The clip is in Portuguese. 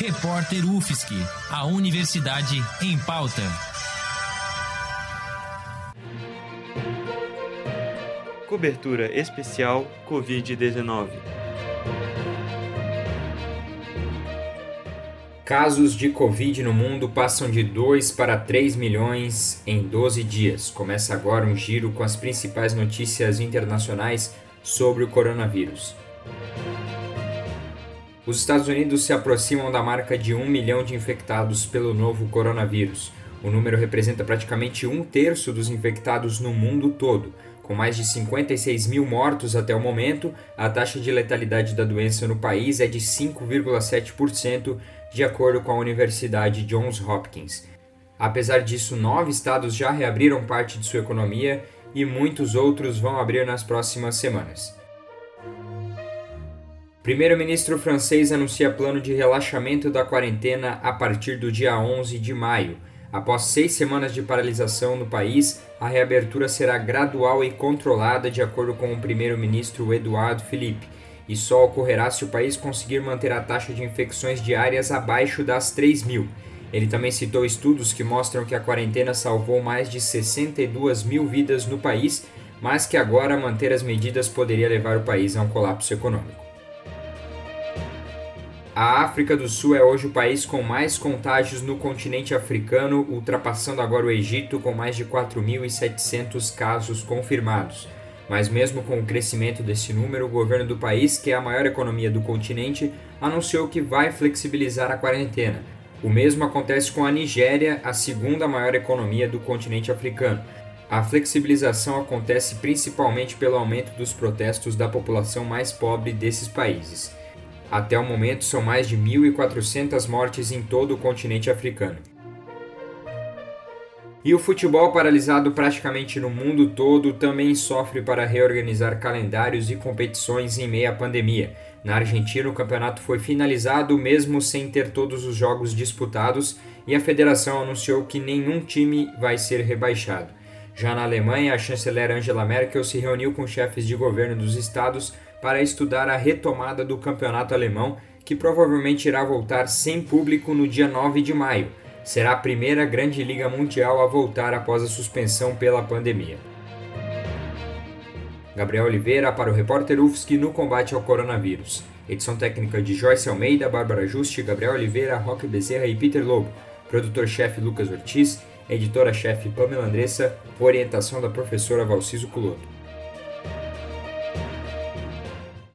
Repórter UFSC, a Universidade em Pauta. Cobertura especial Covid-19. Casos de Covid no mundo passam de 2 para 3 milhões em 12 dias. Começa agora um giro com as principais notícias internacionais sobre o coronavírus. Os Estados Unidos se aproximam da marca de 1 milhão de infectados pelo novo coronavírus. O número representa praticamente um terço dos infectados no mundo todo. Com mais de 56 mil mortos até o momento, a taxa de letalidade da doença no país é de 5,7%, de acordo com a Universidade Johns Hopkins. Apesar disso, nove estados já reabriram parte de sua economia e muitos outros vão abrir nas próximas semanas. Primeiro-ministro francês anuncia plano de relaxamento da quarentena a partir do dia 11 de maio. Após seis semanas de paralisação no país, a reabertura será gradual e controlada, de acordo com o primeiro-ministro Eduardo Philippe, e só ocorrerá se o país conseguir manter a taxa de infecções diárias abaixo das 3 mil. Ele também citou estudos que mostram que a quarentena salvou mais de 62 mil vidas no país, mas que agora manter as medidas poderia levar o país a um colapso econômico. A África do Sul é hoje o país com mais contágios no continente africano, ultrapassando agora o Egito com mais de 4.700 casos confirmados. Mas, mesmo com o crescimento desse número, o governo do país, que é a maior economia do continente, anunciou que vai flexibilizar a quarentena. O mesmo acontece com a Nigéria, a segunda maior economia do continente africano. A flexibilização acontece principalmente pelo aumento dos protestos da população mais pobre desses países. Até o momento, são mais de 1.400 mortes em todo o continente africano. E o futebol paralisado praticamente no mundo todo também sofre para reorganizar calendários e competições em meio à pandemia. Na Argentina, o campeonato foi finalizado mesmo sem ter todos os jogos disputados e a federação anunciou que nenhum time vai ser rebaixado. Já na Alemanha, a chanceler Angela Merkel se reuniu com chefes de governo dos estados para estudar a retomada do campeonato alemão, que provavelmente irá voltar sem público no dia 9 de maio. Será a primeira grande liga mundial a voltar após a suspensão pela pandemia. Gabriel Oliveira para o repórter UFSC no combate ao coronavírus. Edição técnica de Joyce Almeida, Bárbara Juste, Gabriel Oliveira, Roque Bezerra e Peter Lobo. Produtor-chefe Lucas Ortiz, editora-chefe Pamela Andressa, orientação da professora Valciso Culoto.